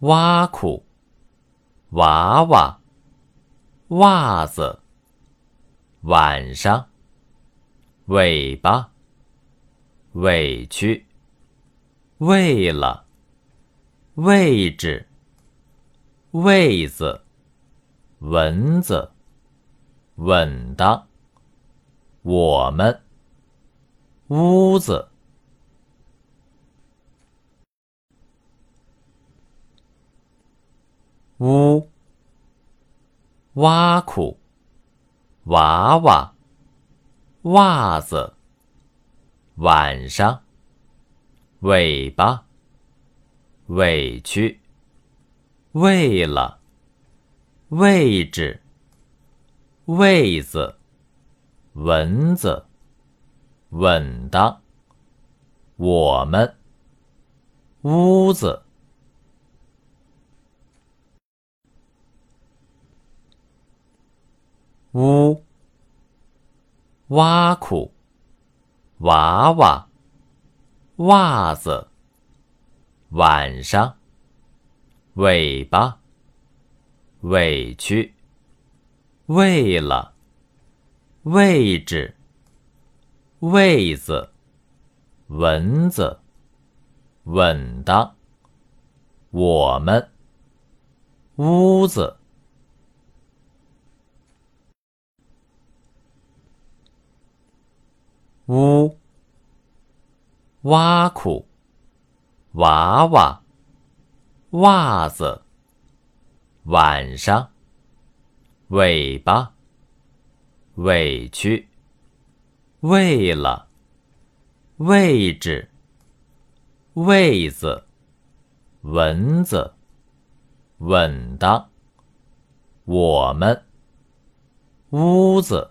挖苦，娃娃，袜子，晚上，尾巴，委屈，为了，位置，位子，蚊子，稳当，我们，屋子。屋，挖苦，娃娃，袜子，晚上，尾巴，委屈，为了，位置，位子，蚊子，稳当，我们，屋子。屋，挖苦，娃娃，袜子，晚上，尾巴，委屈，为了，位置，位子，蚊子，稳当，我们，屋子。屋，挖苦，娃娃，袜子，晚上，尾巴，委屈，为了，位置，位子，蚊子，稳当，我们，屋子。